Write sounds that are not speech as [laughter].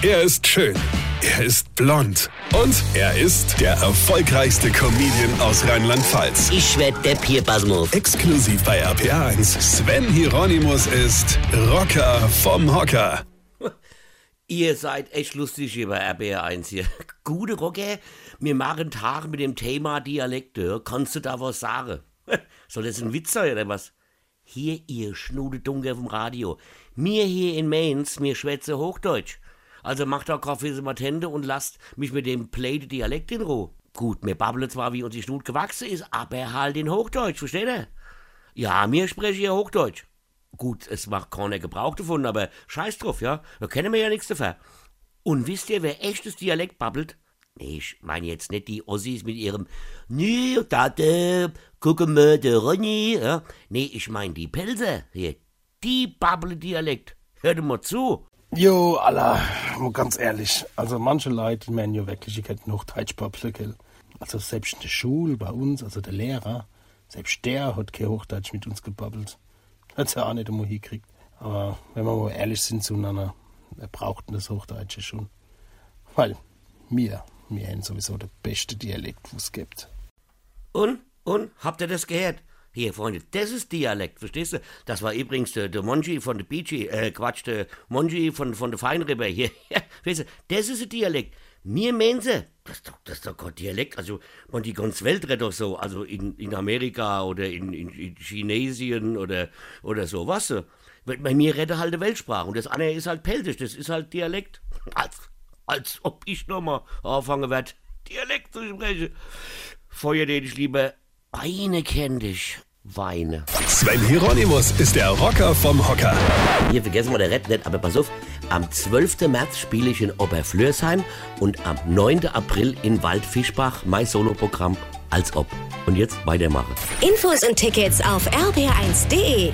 Er ist schön. Er ist blond. Und er ist der erfolgreichste Comedian aus Rheinland-Pfalz. Ich werd der Pierpasmus. Exklusiv bei RPA1. Sven Hieronymus ist Rocker vom Hocker. Ihr seid echt lustig hier bei RBR1 hier. [laughs] Gute Rocker, wir machen Tage mit dem Thema Dialekte. Kannst du da was sagen? [laughs] Soll das ein Witz sein oder was? Hier, ihr Schnudedunker vom Radio. Mir hier in Mainz, mir schwätze Hochdeutsch. Also macht doch Kaffee für Matente und lasst mich mit dem Play Dialekt in Ruhe. Gut, mir babbeln zwar, wie uns die Schnut gewachsen ist, aber halt in Hochdeutsch, versteht ihr? Ja, mir spreche hier Hochdeutsch. Gut, es macht keiner Gebrauch davon, aber scheiß drauf, ja? Da kennen wir ja nichts dafür. Und wisst ihr, wer echtes Dialekt babbelt? Nee, ich meine jetzt nicht die Ossis mit ihrem Nee, Tate, gucke mal, der Ronny, ja? Nee, ich meine die Pelzer hier. Die babbeln Dialekt. Hört mal zu. Jo, Allah, ganz ehrlich, also manche Leute meinen ja wirklich, ich hätte noch Deutschbabbeln, gell? Also selbst in der Schule bei uns, also der Lehrer, selbst der hat kein Hochdeutsch mit uns gebabbelt. Hat's ja auch nicht einmal hingekriegt. Aber wenn wir mal ehrlich sind zueinander, wir brauchten das Hochdeutsche schon. Weil wir, wir haben sowieso der beste Dialekt, was es gibt. Und? Und? Habt ihr das gehört? Hier, Freunde, das ist Dialekt, verstehst du? Das war übrigens der, der Monji von der Beachy, äh, Quatsch, der Monji von, von der Feinriber hier. [laughs] verstehst du? Das ist ein Dialekt. Mir Mense, das ist doch, das ist doch kein Dialekt. Also, man, die ganze Welt redet doch so. Also in, in Amerika oder in, in, in Chinesien oder, oder so, weißt du? Bei mir redet halt die Weltsprache und das andere ist halt Peltisch, das ist halt Dialekt. Als, als ob ich nochmal anfangen werde, Dialekt zu sprechen. Feuer den ich lieber eine kenn dich, Weine. Sven Hieronymus ist der Rocker vom Hocker. Hier vergessen wir der Red nicht, aber pass auf, am 12. März spiele ich in Oberflörsheim und am 9. April in Waldfischbach mein Soloprogramm als ob. Und jetzt weitermachen. Infos und Tickets auf rb1.de.